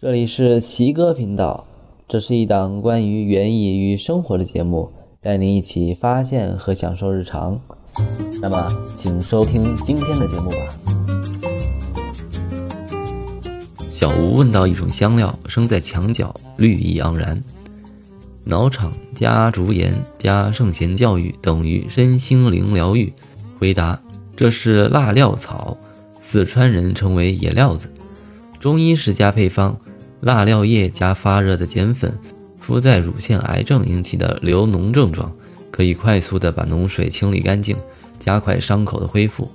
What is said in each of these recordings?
这里是奇哥频道，这是一档关于园艺与生活的节目，带您一起发现和享受日常。那么，请收听今天的节目吧。小吴问到一种香料，生在墙角，绿意盎然。脑场加竹盐加圣贤教育等于身心灵疗愈。回答：这是辣料草，四川人称为野料子。中医世家配方：辣料叶加发热的碱粉，敷在乳腺癌症引起的流脓症状，可以快速的把脓水清理干净，加快伤口的恢复。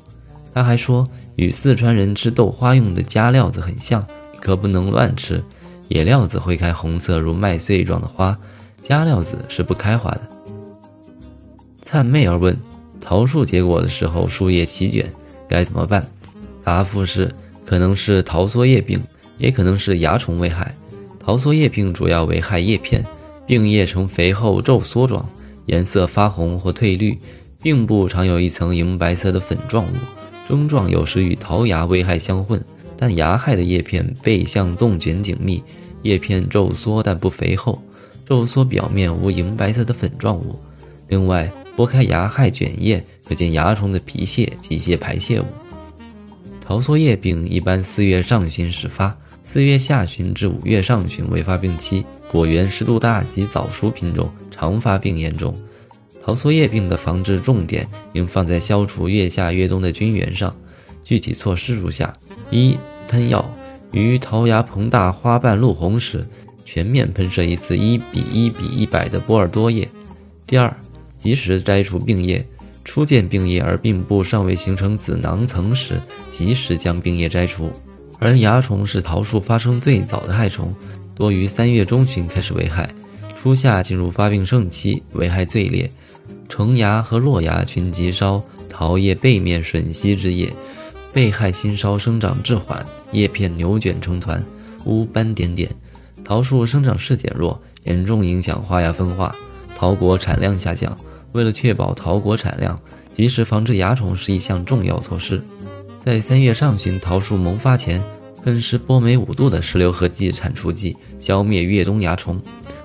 他还说，与四川人吃豆花用的加料子很像，可不能乱吃。野料子会开红色如麦穗状的花。加料子是不开花的。灿妹儿问：桃树结果的时候，树叶起卷，该怎么办？答复是：可能是桃缩叶病，也可能是蚜虫危害。桃梭叶病主要危害叶片，病叶呈肥厚皱缩状，颜色发红或褪绿，并部常有一层银白色的粉状物，症状有时与桃芽危害相混。但芽害的叶片背向纵卷紧密，叶片皱缩但不肥厚。皱缩表面无银白色的粉状物。另外，剥开芽害卷叶，可见蚜虫的皮屑及一些排泄物。桃梭叶病一般四月上旬始发，四月下旬至五月上旬为发病期。果园湿度大及早熟品种常发病严重。桃梭叶病的防治重点应放在消除越夏越冬的菌源上。具体措施如下：一、喷药，于桃芽膨大、花瓣露红时。全面喷射一次一比一比一百的波尔多液。第二，及时摘除病叶，初见病叶而病部尚未形成子囊层时，及时将病叶摘除。而蚜虫是桃树发生最早的害虫，多于三月中旬开始危害，初夏进入发病盛期，危害最烈。成芽和落芽群集烧桃叶背面吮吸之液，被害新梢生长滞缓，叶片扭卷成团，乌斑点点。桃树生长势减弱，严重影响花芽分化，桃果产量下降。为了确保桃果产量，及时防治蚜虫是一项重要措施。在三月上旬桃树萌发前，喷施波美五度的石榴合剂铲除剂，消灭越冬蚜虫；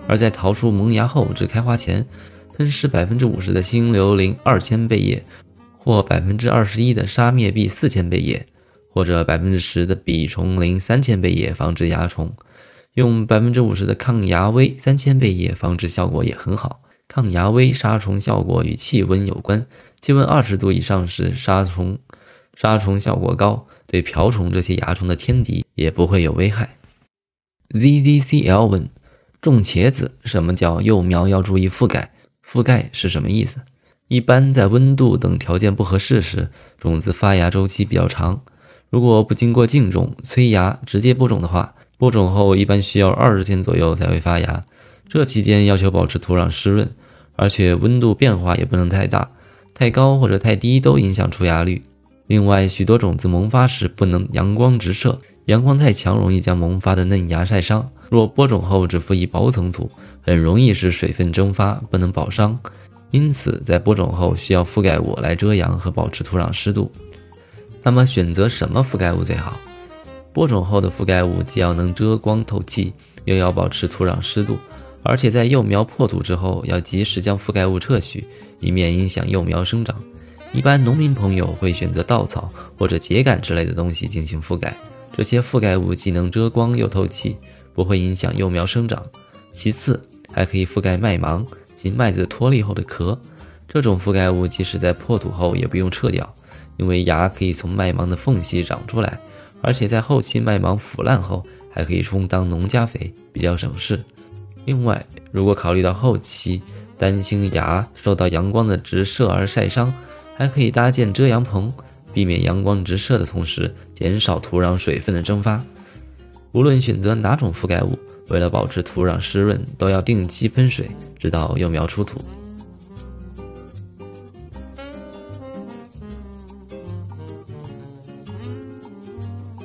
而在桃树萌芽后至开花前，喷施百分之五十的新硫磷二千倍液，或百分之二十一的杀灭吡四千倍液，或者百分之十的吡虫磷三千倍液，防治蚜虫。用百分之五十的抗蚜威三千倍液防治效果也很好。抗蚜威杀虫效果与气温有关，气温二十度以上时杀虫杀虫效果高，对瓢虫这些蚜虫的天敌也不会有危害。ZZCL 问：种茄子什么叫幼苗要注意覆盖？覆盖是什么意思？一般在温度等条件不合适时，种子发芽周期比较长。如果不经过浸种催芽直接播种的话。播种后一般需要二十天左右才会发芽，这期间要求保持土壤湿润，而且温度变化也不能太大，太高或者太低都影响出芽率。另外，许多种子萌发时不能阳光直射，阳光太强容易将萌发的嫩芽晒伤。若播种后只敷一薄层土，很容易使水分蒸发，不能保墒。因此，在播种后需要覆盖物来遮阳和保持土壤湿度。那么，选择什么覆盖物最好？播种后的覆盖物既要能遮光透气，又要保持土壤湿度，而且在幼苗破土之后要及时将覆盖物撤去，以免影响幼苗生长。一般农民朋友会选择稻草或者秸秆之类的东西进行覆盖，这些覆盖物既能遮光又透气，不会影响幼苗生长。其次，还可以覆盖麦芒及麦子脱粒后的壳，这种覆盖物即使在破土后也不用撤掉，因为芽可以从麦芒的缝隙长出来。而且在后期麦芒腐烂后，还可以充当农家肥，比较省事。另外，如果考虑到后期担心芽受到阳光的直射而晒伤，还可以搭建遮阳棚，避免阳光直射的同时，减少土壤水分的蒸发。无论选择哪种覆盖物，为了保持土壤湿润，都要定期喷水，直到幼苗出土。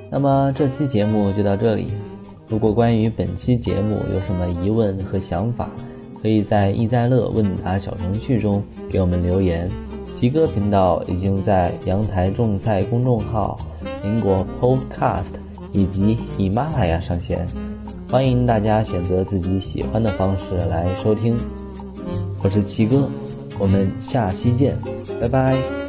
那么这期节目就到这里。如果关于本期节目有什么疑问和想法，可以在易在乐问答小程序中给我们留言。奇哥频道已经在阳台种菜公众号、苹果 Podcast 以及喜马拉雅上线，欢迎大家选择自己喜欢的方式来收听。我是奇哥，我们下期见，拜拜。